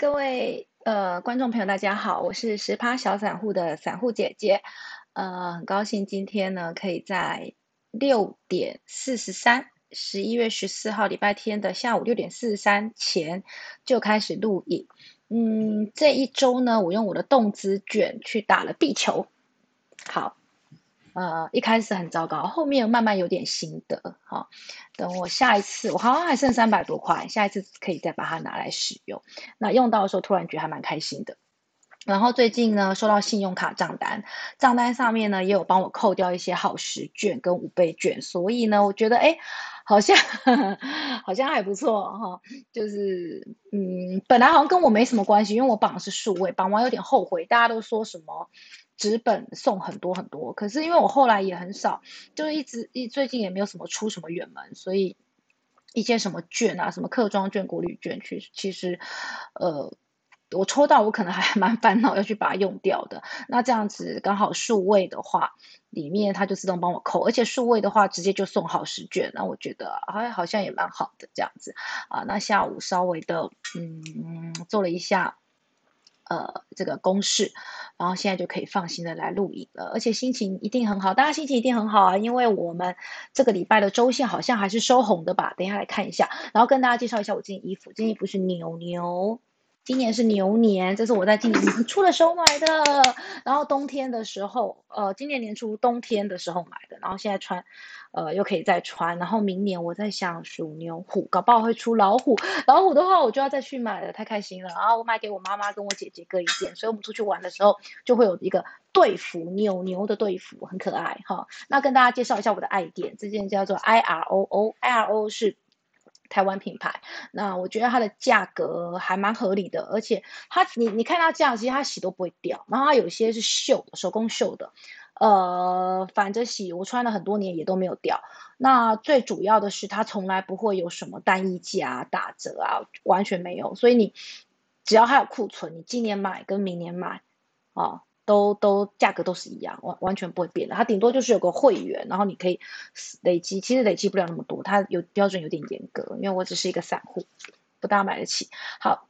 各位呃观众朋友，大家好，我是十趴小散户的散户姐姐，呃，很高兴今天呢可以在六点四十三，十一月十四号礼拜天的下午六点四十三前就开始录影。嗯，这一周呢，我用我的动资卷去打了壁球，好。呃，一开始很糟糕，后面慢慢有点心得。哈，等我下一次，我好像还剩三百多块，下一次可以再把它拿来使用。那用到的时候，突然觉得还蛮开心的。然后最近呢，收到信用卡账单，账单上面呢也有帮我扣掉一些好时卷跟五倍券，所以呢，我觉得哎，好像 好像还不错哈。就是嗯，本来好像跟我没什么关系，因为我绑的是数位，绑完有点后悔，大家都说什么。纸本送很多很多，可是因为我后来也很少，就是一直一最近也没有什么出什么远门，所以一些什么券啊，什么客庄券、国旅券，去其实，呃，我抽到我可能还蛮烦恼要去把它用掉的。那这样子刚好数位的话，里面它就自动帮我扣，而且数位的话直接就送好十卷，那我觉得哎好像也蛮好的这样子啊。那下午稍微的嗯做了一下。呃，这个公式，然后现在就可以放心的来录影了，而且心情一定很好，大家心情一定很好啊，因为我们这个礼拜的周线好像还是收红的吧？等一下来看一下，然后跟大家介绍一下我这件衣服，这件衣服是牛牛。今年是牛年，这是我在今年年初的时候买的。然后冬天的时候，呃，今年年初冬天的时候买的。然后现在穿，呃，又可以再穿。然后明年我在想属牛虎，搞不好会出老虎。老虎的话，我就要再去买了，太开心了。然后我买给我妈妈跟我姐姐各一件，所以我们出去玩的时候就会有一个队服，牛牛的队服，很可爱哈。那跟大家介绍一下我的爱店，这件叫做 I R O O，I R O 是。台湾品牌，那我觉得它的价格还蛮合理的，而且它你你看它这样，其实它洗都不会掉，然后它有些是绣，手工绣的，呃，反着洗，我穿了很多年也都没有掉。那最主要的是它从来不会有什么单一价打折啊，完全没有，所以你只要还有库存，你今年买跟明年买，啊。都都价格都是一样，完完全不会变的。它顶多就是有个会员，然后你可以累积，其实累积不了那么多。它有标准有点严格，因为我只是一个散户，不大买得起。好，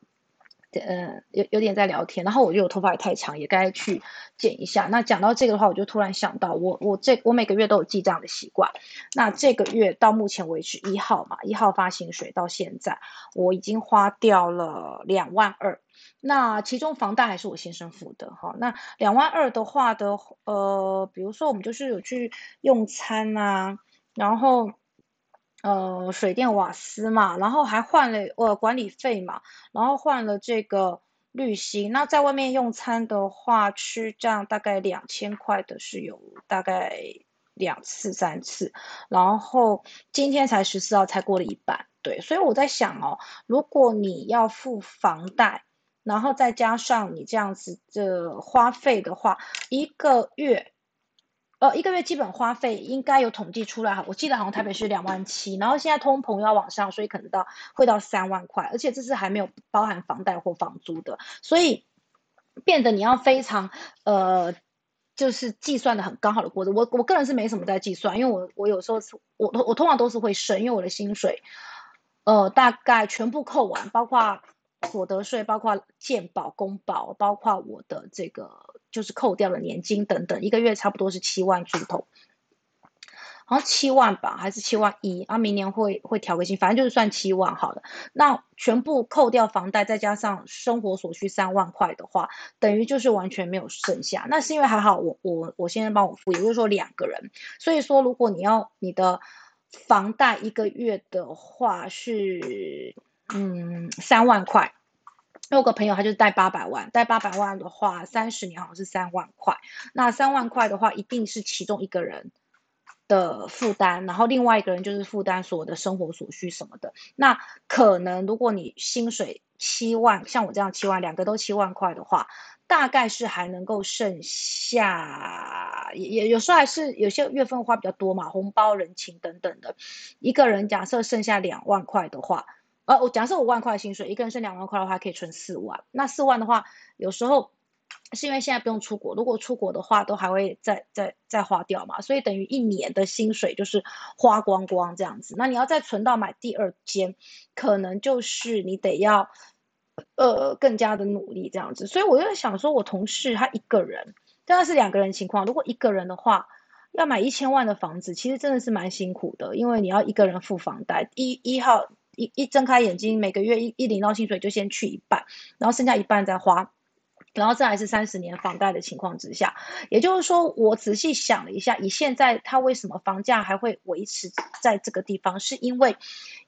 呃，有有点在聊天，然后我觉得我头发也太长，也该去剪一下。那讲到这个的话，我就突然想到，我我这我每个月都有记账的习惯。那这个月到目前为止一号嘛，一号发薪水到现在，我已经花掉了两万二。那其中房贷还是我先生付的哈。那两万二的话的，呃，比如说我们就是有去用餐啊，然后呃水电瓦斯嘛，然后还换了呃管理费嘛，然后换了这个滤芯。那在外面用餐的话，吃这样大概两千块的是有大概两次三次，然后今天才十四号才过了一半，对，所以我在想哦，如果你要付房贷。然后再加上你这样子的花费的话，一个月，呃，一个月基本花费应该有统计出来哈。我记得好像台北是两万七，然后现在通膨要往上，所以可能到会到三万块，而且这是还没有包含房贷或房租的，所以变得你要非常呃，就是计算的很刚好的过程。我我个人是没什么在计算，因为我我有时候我我通常都是会省，因为我的薪水，呃，大概全部扣完，包括。所得税包括健保、公保，包括我的这个就是扣掉了年金等等，一个月差不多是七万出头，好像七万吧，还是七万一啊？明年会会调个薪，反正就是算七万好了。那全部扣掉房贷，再加上生活所需三万块的话，等于就是完全没有剩下。那是因为还好我我我现在帮我付，也就是说两个人，所以说如果你要你的房贷一个月的话是。嗯，三万块。我有个朋友，他就贷八百万，贷八百万的话，三十年好像是三万块。那三万块的话，一定是其中一个人的负担，然后另外一个人就是负担所有的生活所需什么的。那可能如果你薪水七万，像我这样七万，两个都七万块的话，大概是还能够剩下，也也有时候还是有些月份花比较多嘛，红包、人情等等的。一个人假设剩下两万块的话。呃，我假设五万块薪水，一个人剩两万块的话，可以存四万。那四万的话，有时候是因为现在不用出国，如果出国的话，都还会再再再花掉嘛，所以等于一年的薪水就是花光光这样子。那你要再存到买第二间，可能就是你得要呃更加的努力这样子。所以我就在想说，我同事他一个人，当然是两个人情况。如果一个人的话，要买一千万的房子，其实真的是蛮辛苦的，因为你要一个人付房贷，一一号一一睁开眼睛，每个月一一领到薪水就先去一半，然后剩下一半再花，然后再来是三十年房贷的情况之下，也就是说，我仔细想了一下，以现在他为什么房价还会维持在这个地方，是因为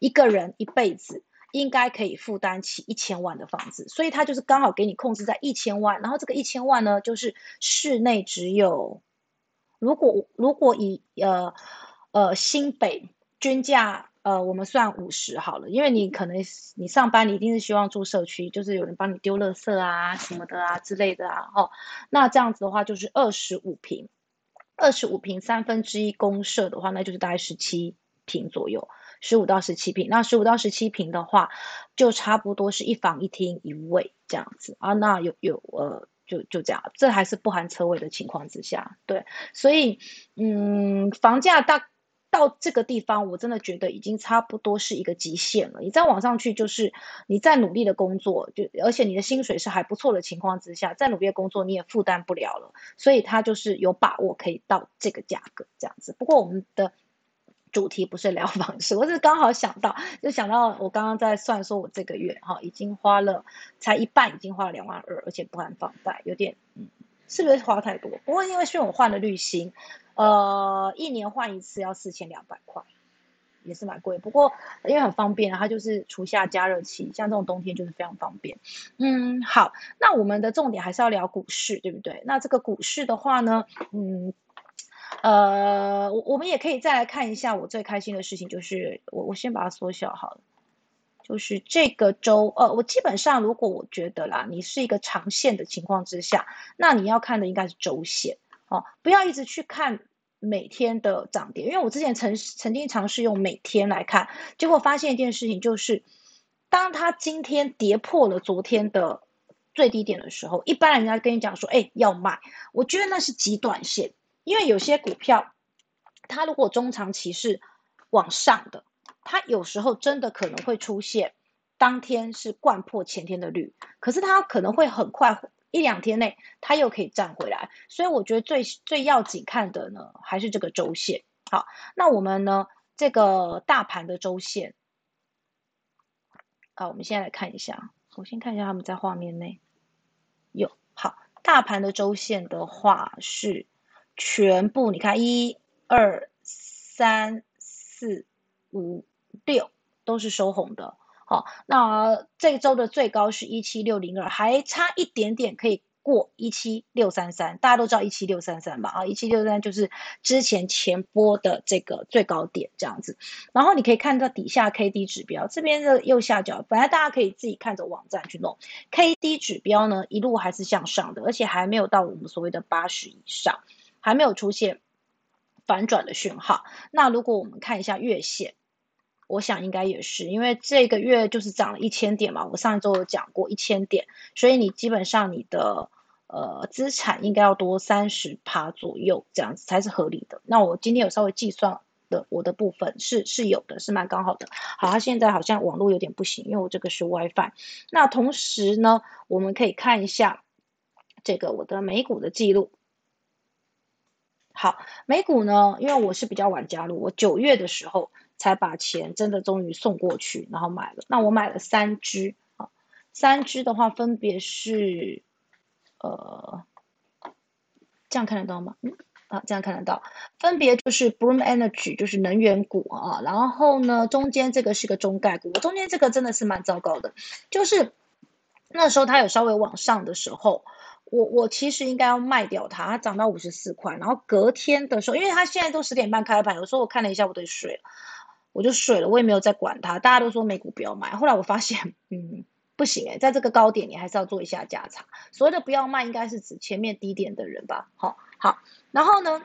一个人一辈子应该可以负担起一千万的房子，所以他就是刚好给你控制在一千万，然后这个一千万呢，就是室内只有。如果如果以呃呃新北均价呃我们算五十好了，因为你可能你上班你一定是希望住社区，就是有人帮你丢垃圾啊什么的啊之类的啊哦，那这样子的话就是二十五平，二十五平三分之一公社的话，那就是大概十七平左右，十五到十七平。那十五到十七平的话，就差不多是一房一厅一卫这样子啊。那有有呃。就就这样，这还是不含车位的情况之下，对，所以，嗯，房价大到这个地方，我真的觉得已经差不多是一个极限了。你再往上去，就是你再努力的工作，就而且你的薪水是还不错的情况之下，再努力的工作你也负担不了了。所以他就是有把握可以到这个价格这样子。不过我们的。主题不是聊 房事，我是刚好想到，就想到我刚刚在算，说我这个月哈已经花了才一半，已经花了两万二，而且不含房贷，有点嗯，是不是花太多？不过因为是我换了滤芯，呃，一年换一次要四千两百块，也是蛮贵。不过因为很方便，它就是除下加热器，像这种冬天就是非常方便。嗯，好，那我们的重点还是要聊股市，对不对？那这个股市的话呢，嗯。呃，我我们也可以再来看一下我最开心的事情，就是我我先把它缩小好了，就是这个周，呃，我基本上如果我觉得啦，你是一个长线的情况之下，那你要看的应该是周线，哦，不要一直去看每天的涨跌，因为我之前曾曾经尝试用每天来看，结果发现一件事情，就是当它今天跌破了昨天的最低点的时候，一般人家跟你讲说，哎，要卖，我觉得那是极短线。因为有些股票，它如果中长期是往上的，它有时候真的可能会出现当天是贯破前天的绿，可是它可能会很快一两天内它又可以站回来，所以我觉得最最要紧看的呢还是这个周线。好，那我们呢这个大盘的周线，好，我们现在来看一下，我先看一下他们在画面内有好大盘的周线的话是。全部你看，一、二、三、四、五、六都是收红的。好，那这周的最高是一七六零二，还差一点点可以过一七六三三。大家都知道一七六三三吧？啊，一七六三就是之前前波的这个最高点这样子。然后你可以看到底下 K D 指标这边的右下角，本来大家可以自己看着网站去弄 K D 指标呢，一路还是向上的，而且还没有到我们所谓的八十以上。还没有出现反转的讯号。那如果我们看一下月线，我想应该也是，因为这个月就是涨了一千点嘛。我上一周有讲过一千点，所以你基本上你的呃资产应该要多三十趴左右，这样子才是合理的。那我今天有稍微计算的，我的部分是是有的，是蛮刚好的。好，它现在好像网络有点不行，因为我这个是 WiFi。那同时呢，我们可以看一下这个我的美股的记录。好，美股呢？因为我是比较晚加入，我九月的时候才把钱真的终于送过去，然后买了。那我买了三只啊，三只的话分别是，呃，这样看得到吗？嗯，啊，这样看得到，分别就是 Bloom Energy，就是能源股啊。然后呢，中间这个是个中概股，中间这个真的是蛮糟糕的，就是那时候它有稍微往上的时候。我我其实应该要卖掉它，它涨到五十四块，然后隔天的时候，因为它现在都十点半开盘，有时候我看了一下，我就睡了，我就睡了，我也没有再管它。大家都说美股不要买，后来我发现，嗯，不行诶，在这个高点你还是要做一下价差。所谓的不要卖，应该是指前面低点的人吧？好，好，然后呢？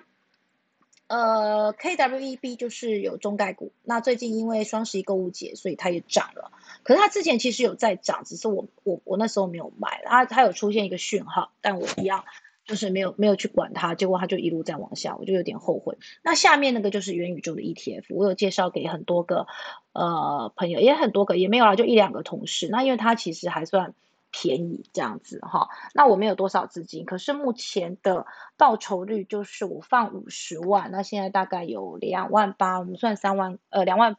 呃，KWEB 就是有中概股，那最近因为双十一购物节，所以它也涨了。可是它之前其实有在涨，只是我我我那时候没有买，它它有出现一个讯号，但我一样就是没有没有去管它，结果它就一路在往下，我就有点后悔。那下面那个就是元宇宙的 ETF，我有介绍给很多个呃朋友，也很多个也没有啦，就一两个同事。那因为它其实还算便宜这样子哈。那我没有多少资金，可是目前的报酬率就是我放五十万，那现在大概有两万八，我们算三万呃两万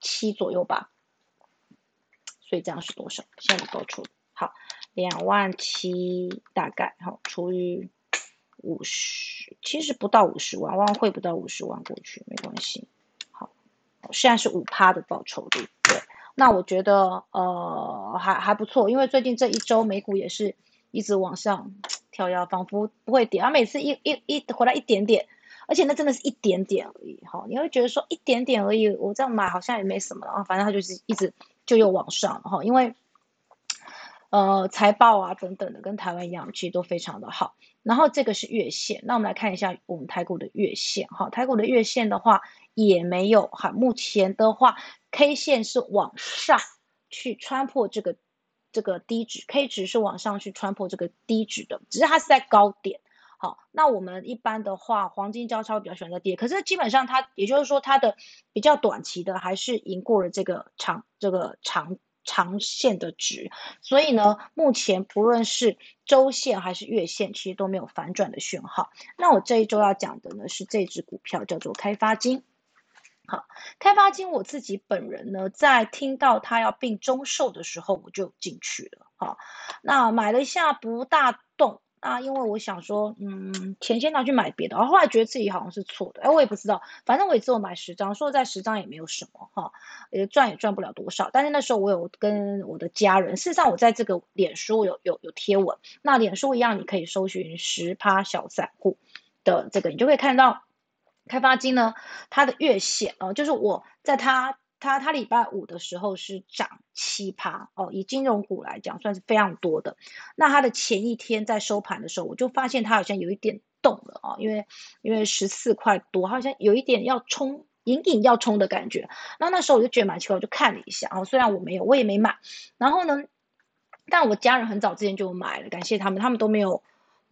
七左右吧。所以这样是多少？现在报酬好两万七大概好，除以五十，其实不到五十万，万汇不到五十万过去没关系。好，现在是五趴的报酬率，对。那我觉得呃还还不错，因为最近这一周美股也是一直往上跳跃，仿佛不会跌。它每次一一一回来一点点，而且那真的是一点点而已哈。你会觉得说一点点而已，我这样买好像也没什么了啊，反正它就是一直就又往上哈，因为。呃，财报啊等等的，跟台湾一样，其实都非常的好。然后这个是月线，那我们来看一下我们台股的月线，哈，台股的月线的话也没有哈，目前的话 K 线是往上去穿破这个这个低值，K 值是往上去穿破这个低值的，只是它是在高点，好，那我们一般的话，黄金交叉比较喜欢在跌，可是基本上它也就是说它的比较短期的还是赢过了这个长这个长。长线的值，所以呢，目前不论是周线还是月线，其实都没有反转的讯号。那我这一周要讲的呢是这只股票叫做开发金。好，开发金我自己本人呢，在听到它要并中售的时候，我就进去了。好，那买了一下不大。啊，因为我想说，嗯，钱先拿去买别的，然后后来觉得自己好像是错的，哎，我也不知道，反正我也只有买十张，说在十张也没有什么哈，也赚也赚不了多少。但是那时候我有跟我的家人，事实上我在这个脸书有有有贴文，那脸书一样你可以搜寻十趴小散户的这个，你就会看到开发金呢，它的月线啊，就是我在它。它它礼拜五的时候是涨七趴哦，以金融股来讲算是非常多的。那它的前一天在收盘的时候，我就发现它好像有一点动了啊，因为因为十四块多，好像有一点要冲，隐隐要冲的感觉。那那时候我就觉得蛮奇怪，我就看了一下啊，虽然我没有，我也没买。然后呢，但我家人很早之前就买了，感谢他们，他们都没有。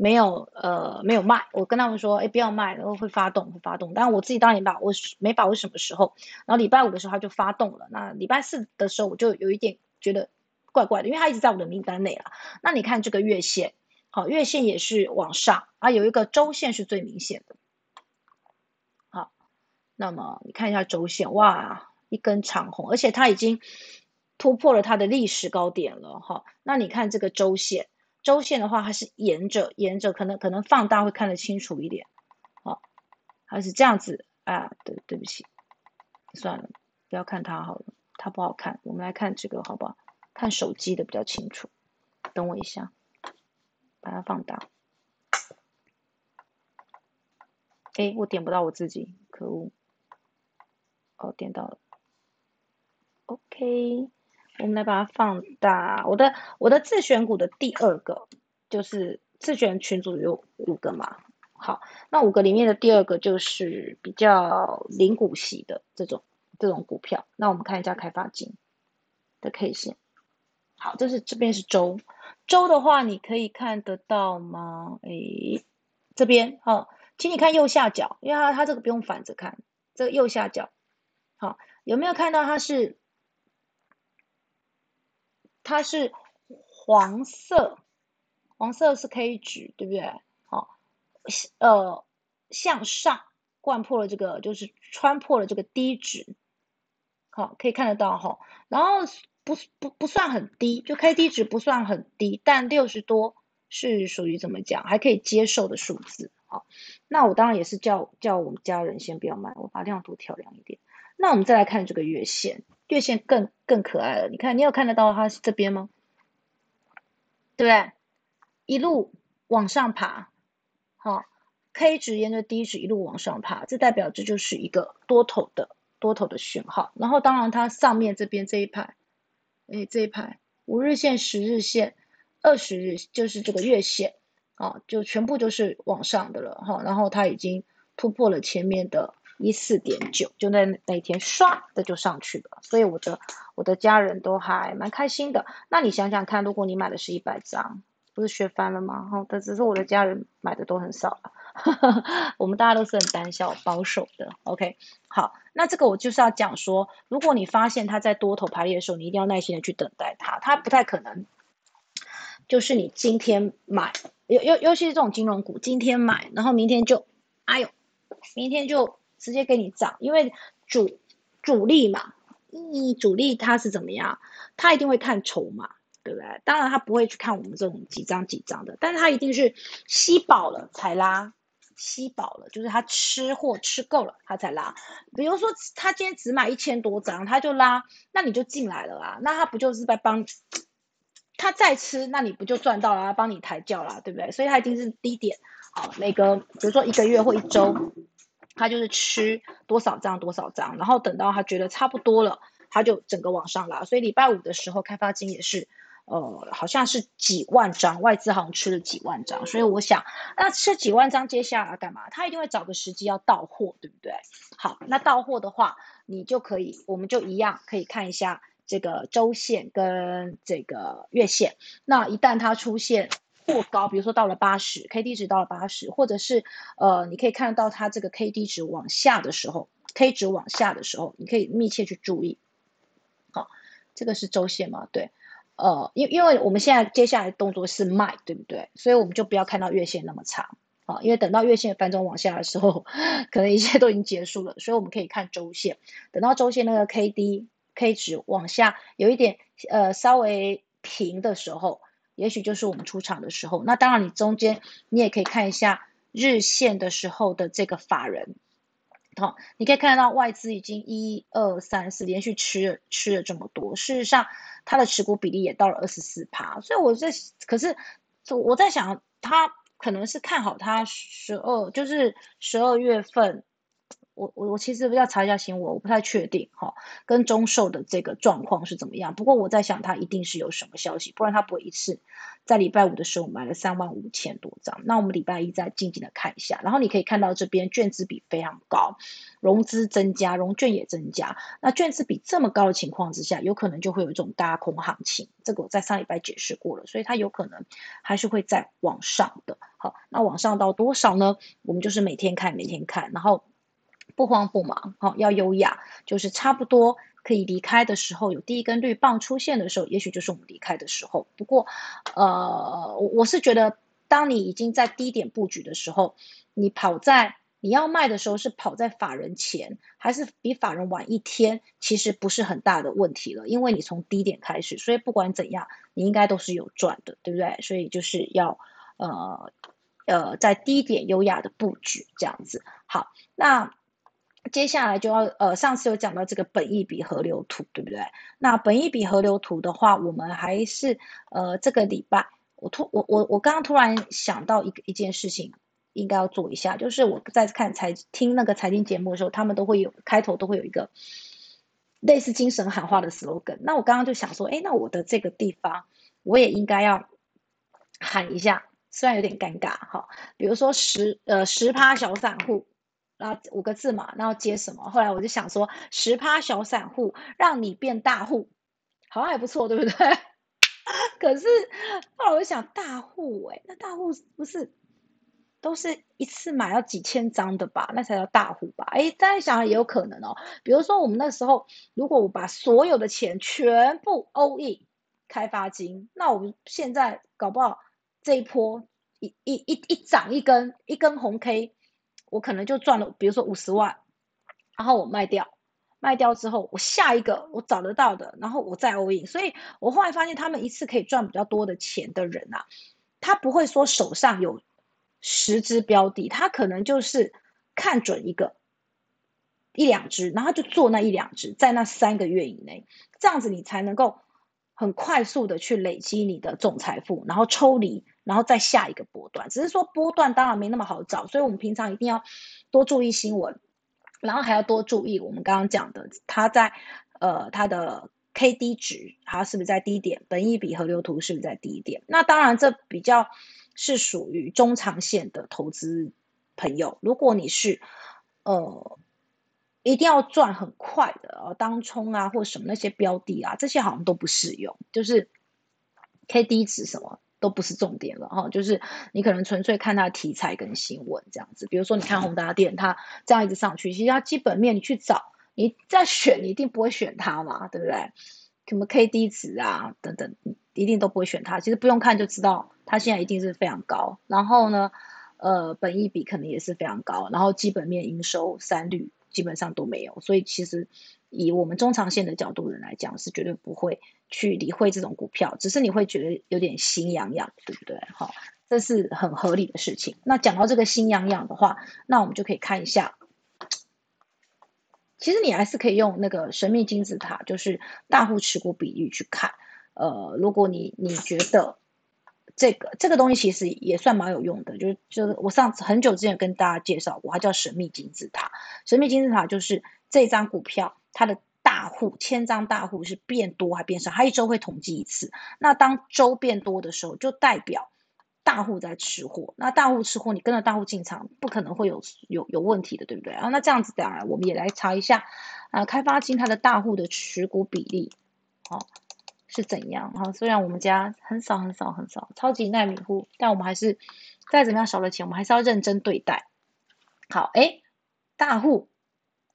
没有，呃，没有卖。我跟他们说，哎，不要卖，然后会发动，会发动。但是我自己当然把握，没把握什么时候。然后礼拜五的时候它就发动了。那礼拜四的时候我就有一点觉得怪怪的，因为它一直在我的名单内了。那你看这个月线，好，月线也是往上啊，有一个周线是最明显的。好，那么你看一下周线，哇，一根长红，而且它已经突破了它的历史高点了，哈。那你看这个周线。周线的话，它是沿着沿着，可能可能放大会看得清楚一点，好，还是这样子啊？对，对不起，算了，不要看它好了，它不好看。我们来看这个好不好？看手机的比较清楚。等我一下，把它放大。哎，我点不到我自己，可恶！哦，点到了。OK。我们来把它放大。我的我的自选股的第二个就是自选群组有五个嘛，好，那五个里面的第二个就是比较零股息的这种这种股票。那我们看一下开发金的 K 线。好，这是这边是周周的话，你可以看得到吗？诶，这边哦，请你看右下角，因为它它这个不用反着看，这个右下角好，有没有看到它是？它是黄色，黄色是 K 值，对不对？好，呃，向上贯破了这个，就是穿破了这个低值，好，可以看得到哈。然后不不不算很低，就 K D 值不算很低，但六十多是属于怎么讲，还可以接受的数字。好，那我当然也是叫叫我们家人先不要买，我把亮度调亮一点。那我们再来看这个月线。月线更更可爱了，你看，你有看得到它是这边吗？对不对？一路往上爬，好，K 值沿着低值一路往上爬，这代表这就是一个多头的多头的讯号。然后，当然它上面这边这一排，哎，这一排五日线、十日线、二十日就是这个月线，啊，就全部都是往上的了哈。然后它已经突破了前面的。一四点九，就那那天唰的就上去了，所以我的我的家人都还蛮开心的。那你想想看，如果你买的是一百张，不是学翻了吗？哈，但只是我的家人买的都很少了，我们大家都是很胆小保守的。OK，好，那这个我就是要讲说，如果你发现它在多头排列的时候，你一定要耐心的去等待它，它不太可能。就是你今天买，尤尤尤其是这种金融股，今天买，然后明天就，哎呦，明天就直接给你涨，因为主主力嘛，你主力他是怎么样？他一定会看筹码，对不对？当然他不会去看我们这种几张几张的，但是他一定是吸饱了才拉。吸饱了，就是他吃货吃够了，他才拉。比如说他今天只买一千多张，他就拉，那你就进来了啊。那他不就是在帮他再吃，那你不就赚到了，帮你抬轿了，对不对？所以他一定是低点，好，每个比如说一个月或一周，他就是吃多少张多少张，然后等到他觉得差不多了，他就整个往上拉。所以礼拜五的时候，开发金也是。呃，好像是几万张，外资好像吃了几万张，所以我想，那吃几万张，接下来干嘛？他一定会找个时机要到货，对不对？好，那到货的话，你就可以，我们就一样可以看一下这个周线跟这个月线。那一旦它出现过高，比如说到了八十，K D 值到了八十，或者是呃，你可以看到它这个 K D 值往下的时候，K 值往下的时候，你可以密切去注意。好，这个是周线吗？对。呃，因因为我们现在接下来动作是卖，对不对？所以我们就不要看到月线那么长啊，因为等到月线翻中往下的时候，可能一切都已经结束了。所以我们可以看周线，等到周线那个 K D K 值往下有一点呃稍微平的时候，也许就是我们出场的时候。那当然，你中间你也可以看一下日线的时候的这个法人。好，你可以看得到外资已经一二三四连续吃了吃了这么多，事实上它的持股比例也到了二十四趴，所以我在可是我在想，他可能是看好它十二，就是十二月份。我我我其实要查一下新闻，我不太确定哈，跟中寿的这个状况是怎么样。不过我在想，他一定是有什么消息，不然他不会一次在礼拜五的时候买了三万五千多张。那我们礼拜一再静静的看一下，然后你可以看到这边券资比非常高，融资增加，融券也增加。那券资比这么高的情况之下，有可能就会有一种搭空行情。这个我在上礼拜解释过了，所以它有可能还是会再往上的。好，那往上到多少呢？我们就是每天看，每天看，然后。不慌不忙，好，要优雅，就是差不多可以离开的时候，有第一根绿棒出现的时候，也许就是我们离开的时候。不过，呃，我是觉得，当你已经在低点布局的时候，你跑在你要卖的时候，是跑在法人前，还是比法人晚一天，其实不是很大的问题了，因为你从低点开始，所以不管怎样，你应该都是有赚的，对不对？所以就是要呃呃，在低点优雅的布局这样子。好，那。接下来就要呃，上次有讲到这个本益比河流图，对不对？那本益比河流图的话，我们还是呃，这个礼拜我突我我我刚刚突然想到一个一件事情，应该要做一下，就是我在看财听那个财经节目的时候，他们都会有开头都会有一个类似精神喊话的 slogan。那我刚刚就想说，哎，那我的这个地方我也应该要喊一下，虽然有点尴尬哈，比如说十呃十趴小散户。然后五个字嘛，然后接什么？后来我就想说，十趴小散户让你变大户，好像还不错，对不对？可是后来我就想，大户哎，那大户不是都是一次买要几千张的吧？那才叫大户吧？哎，再想也有可能哦。比如说我们那时候，如果我把所有的钱全部 all in 开发金，那我们现在搞不好这一波一一一一涨一根一根红 K。我可能就赚了，比如说五十万，然后我卖掉，卖掉之后，我下一个我找得到的，然后我再 all in。所以我后来发现，他们一次可以赚比较多的钱的人啊，他不会说手上有十只标的，他可能就是看准一个一两只，然后就做那一两只，在那三个月以内，这样子你才能够很快速的去累积你的总财富，然后抽离。然后再下一个波段，只是说波段当然没那么好找，所以我们平常一定要多注意新闻，然后还要多注意我们刚刚讲的，它在呃它的 K D 值，它是不是在低点，本一比和流图是不是在低点？那当然这比较是属于中长线的投资朋友，如果你是呃一定要赚很快的呃当冲啊或什么那些标的啊，这些好像都不适用，就是 K D 值什么。都不是重点了哈，就是你可能纯粹看它题材跟新闻这样子。比如说，你看宏达电，它这样一直上去，其实它基本面你去找，你再选，你一定不会选它嘛，对不对？什么 K D 值啊等等，一定都不会选它。其实不用看就知道，它现在一定是非常高。然后呢，呃，本益比可能也是非常高，然后基本面营收三率基本上都没有。所以其实以我们中长线的角度人来讲，是绝对不会去理会这种股票，只是你会觉得有点心痒痒，对不对？好，这是很合理的事情。那讲到这个心痒痒的话，那我们就可以看一下。其实你还是可以用那个神秘金字塔，就是大户持股比例去看。呃，如果你你觉得这个这个东西其实也算蛮有用的，就是就是我上次很久之前跟大家介绍过，它叫神秘金字塔。神秘金字塔就是这张股票它的大户千张大户是变多还变少，它一周会统计一次。那当周变多的时候，就代表。大户在吃货，那大户吃货，你跟着大户进场，不可能会有有有问题的，对不对啊？那这样子当然，我们也来查一下啊，开发金它的大户的持股比例，哦是怎样啊？虽然我们家很少很少很少超级耐米户，但我们还是再怎么样少了钱，我们还是要认真对待。好，哎，大户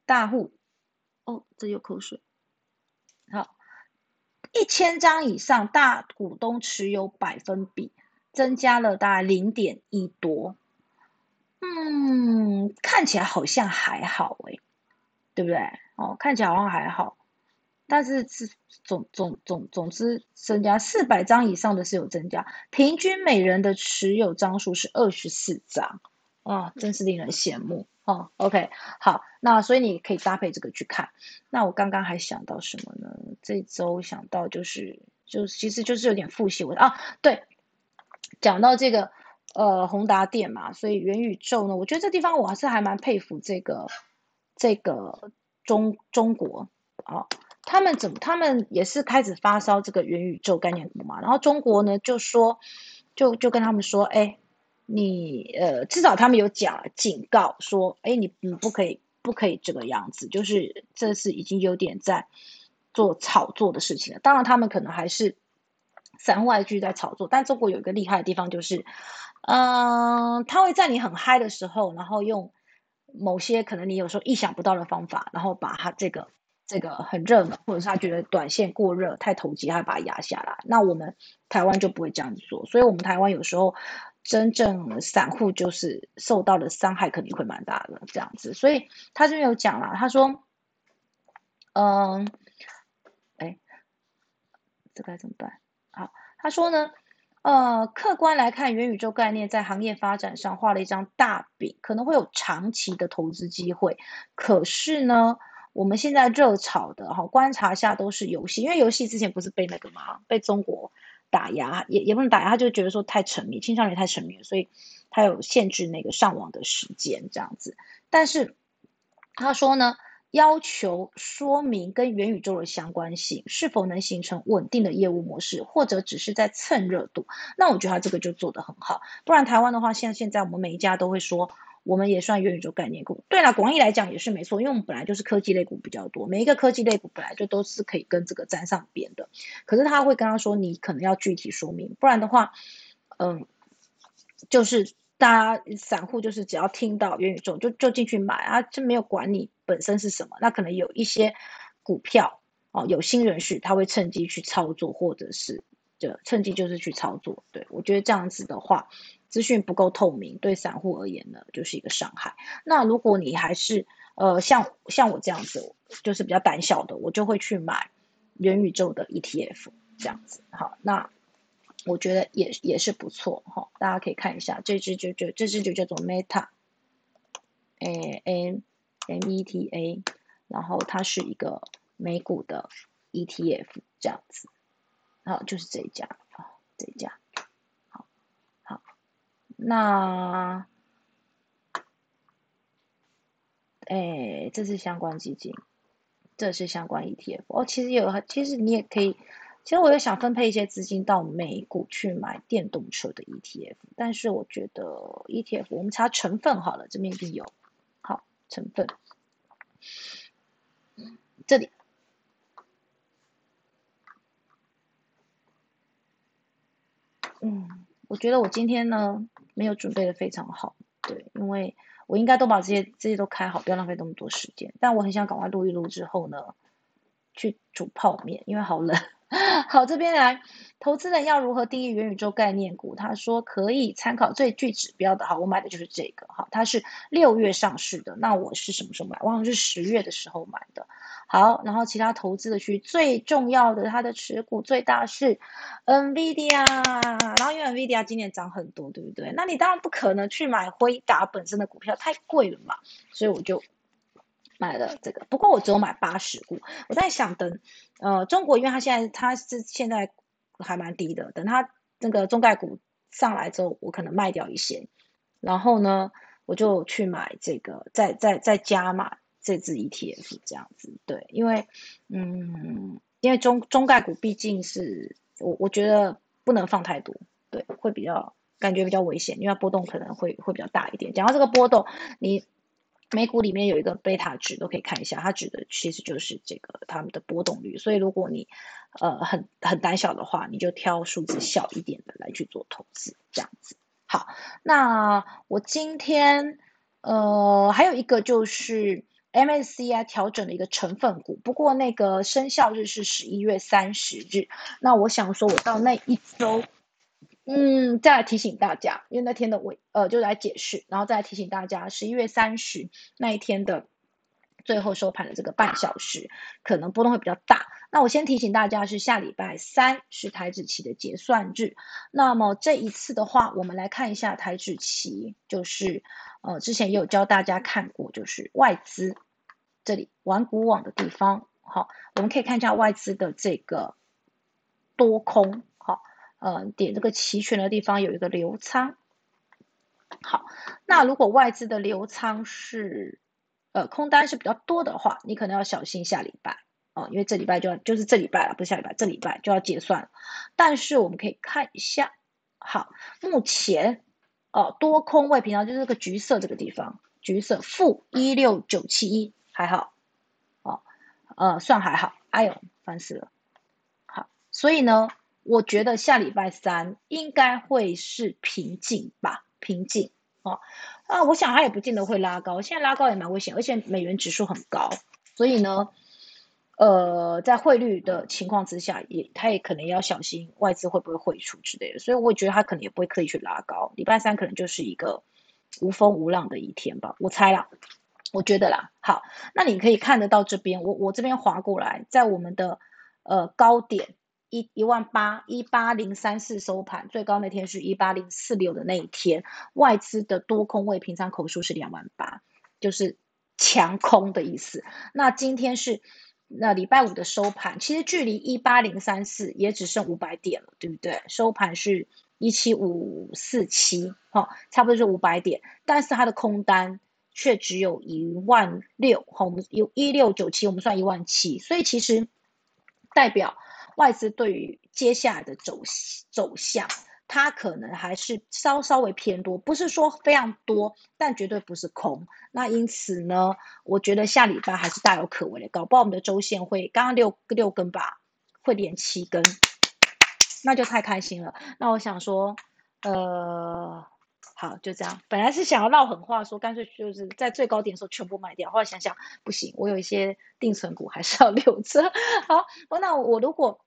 大户，哦，这有口水。好，一千张以上大股东持有百分比。增加了大概零点一多，嗯，看起来好像还好诶，对不对？哦，看起来好像还好，但是是总总总总之增加四百张以上的是有增加，平均每人的持有张数是二十四张啊，真是令人羡慕哦。OK，好，那所以你可以搭配这个去看。那我刚刚还想到什么呢？这周想到就是，就其实就是有点复习我啊，对。讲到这个，呃，宏达电嘛，所以元宇宙呢，我觉得这地方我还是还蛮佩服这个这个中中国啊，他们怎么他们也是开始发烧这个元宇宙概念股嘛，然后中国呢就说，就就跟他们说，哎，你呃至少他们有讲警告说，哎，你你不可以不可以这个样子，就是这是已经有点在做炒作的事情了，当然他们可能还是。散户还继续在炒作，但中国有一个厉害的地方，就是，嗯，他会在你很嗨的时候，然后用某些可能你有时候意想不到的方法，然后把它这个这个很热门，或者是他觉得短线过热太投机，他把它压下来。那我们台湾就不会这样子做，所以我们台湾有时候真正散户就是受到的伤害肯定会蛮大的这样子。所以他这边有讲了，他说，嗯，哎，这该怎么办？好，他说呢，呃，客观来看，元宇宙概念在行业发展上画了一张大饼，可能会有长期的投资机会。可是呢，我们现在热炒的哈，观察下都是游戏，因为游戏之前不是被那个嘛，被中国打压，也也不能打压，他就觉得说太沉迷，青少年太沉迷，所以他有限制那个上网的时间这样子。但是他说呢。要求说明跟元宇宙的相关性，是否能形成稳定的业务模式，或者只是在蹭热度？那我觉得他这个就做得很好。不然台湾的话，像现在我们每一家都会说，我们也算元宇宙概念股。对了，广义来讲也是没错，因为我们本来就是科技类股比较多，每一个科技类股本来就都是可以跟这个沾上边的。可是他会跟他说，你可能要具体说明，不然的话，嗯，就是。大家散户就是只要听到元宇宙就就进去买啊，就没有管你本身是什么。那可能有一些股票哦，有新人士他会趁机去操作，或者是就趁机就是去操作。对我觉得这样子的话，资讯不够透明，对散户而言呢就是一个伤害。那如果你还是呃像像我这样子，就是比较胆小的，我就会去买元宇宙的 ETF 这样子。好，那。我觉得也也是不错哈，大家可以看一下，这只就就这只就叫做 Meta，诶 M M E T A，然后它是一个美股的 ETF 这样子，好，就是这一家啊，这一家，那，诶，这是相关基金，这是相关 ETF，哦，其实有，其实你也可以。其实我也想分配一些资金到美股去买电动车的 ETF，但是我觉得 ETF 我们查成分好了，这边一定有。好，成分，这里，嗯，我觉得我今天呢没有准备的非常好，对，因为我应该都把这些这些都开好，不要浪费那么多时间。但我很想赶快录一录之后呢。去煮泡面，因为好冷。好，这边来，投资人要如何定义元宇宙概念股？他说可以参考最具指标的。好，我买的就是这个。好，它是六月上市的。那我是什么时候买？忘了是十月的时候买的。好，然后其他投资的区最重要的，它的持股最大是 NVIDIA。然后因为 NVIDIA 今年涨很多，对不对？那你当然不可能去买辉达本身的股票，太贵了嘛。所以我就。买了这个，不过我只有买八十股。我在想，等呃中国，因为它现在它是现在还蛮低的，等它那个中概股上来之后，我可能卖掉一些，然后呢，我就去买这个，再再再加码这支 ETF 这样子。对，因为嗯，因为中中概股毕竟是我我觉得不能放太多，对，会比较感觉比较危险，因为波动可能会会比较大一点。讲到这个波动，你。美股里面有一个贝塔值，都可以看一下，它指的其实就是这个它们的波动率。所以如果你呃很很胆小的话，你就挑数字小一点的来去做投资，这样子。好，那我今天呃还有一个就是 MSCI 调整的一个成分股，不过那个生效日是十一月三十日。那我想说，我到那一周。嗯，再来提醒大家，因为那天的尾呃，就来解释，然后再来提醒大家，十一月三十那一天的最后收盘的这个半小时，可能波动会比较大。那我先提醒大家，是下礼拜三是台指期的结算日。那么这一次的话，我们来看一下台指期，就是呃，之前也有教大家看过，就是外资这里玩股网的地方，好，我们可以看一下外资的这个多空。呃，点这个期权的地方有一个流仓。好，那如果外资的流仓是呃空单是比较多的话，你可能要小心下礼拜哦，因为这礼拜就要就是这礼拜了，不是下礼拜，这礼拜就要结算了。但是我们可以看一下，好，目前哦多空位平常就是这个橘色这个地方，橘色负一六九七一还好，哦，呃算还好，哎呦烦死了。好，所以呢。我觉得下礼拜三应该会是平静吧，平静哦。啊，我想它也不见得会拉高，现在拉高也蛮危险，而且美元指数很高，所以呢，呃，在汇率的情况之下，也它也可能要小心外资会不会汇出之类的，所以我觉得它可能也不会刻意去拉高。礼拜三可能就是一个无风无浪的一天吧，我猜啦，我觉得啦。好，那你可以看得到这边，我我这边划过来，在我们的呃高点。一一万八一八零三四收盘，最高那天是一八零四六的那一天，外资的多空位平仓口数是两万八，就是强空的意思。那今天是那礼拜五的收盘，其实距离一八零三四也只剩五百点了，对不对？收盘是一七五四七，哈，差不多是五百点，但是它的空单却只有一万六，哈，我们有一六九七，我们算一万七，所以其实代表。外资对于接下来的走走向，它可能还是稍稍微偏多，不是说非常多，但绝对不是空。那因此呢，我觉得下礼拜还是大有可为的，搞不好我们的周线会刚刚六六根吧，会连七根，那就太开心了。那我想说，呃。好，就这样。本来是想要唠狠话，说干脆就是在最高点的时候全部卖掉。后来想想不行，我有一些定存股还是要 留着。好，那我如果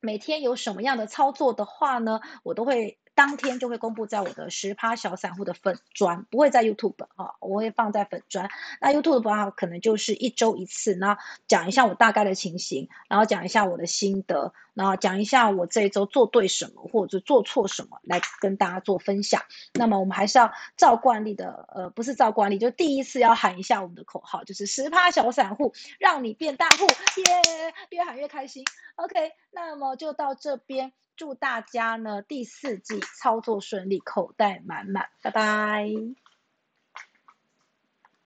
每天有什么样的操作的话呢，我都会。当天就会公布在我的十趴小散户的粉砖，不会在 YouTube 哈，我会放在粉砖。那 YouTube 的话，可能就是一周一次，那讲一下我大概的情形，然后讲一下我的心得，然后讲一下我这一周做对什么或者做错什么，来跟大家做分享。那么我们还是要照惯例的，呃，不是照惯例，就第一次要喊一下我们的口号，就是十趴小散户让你变大户，耶，越喊越开心。OK，那么就到这边。祝大家呢第四季操作顺利，口袋满满，拜拜。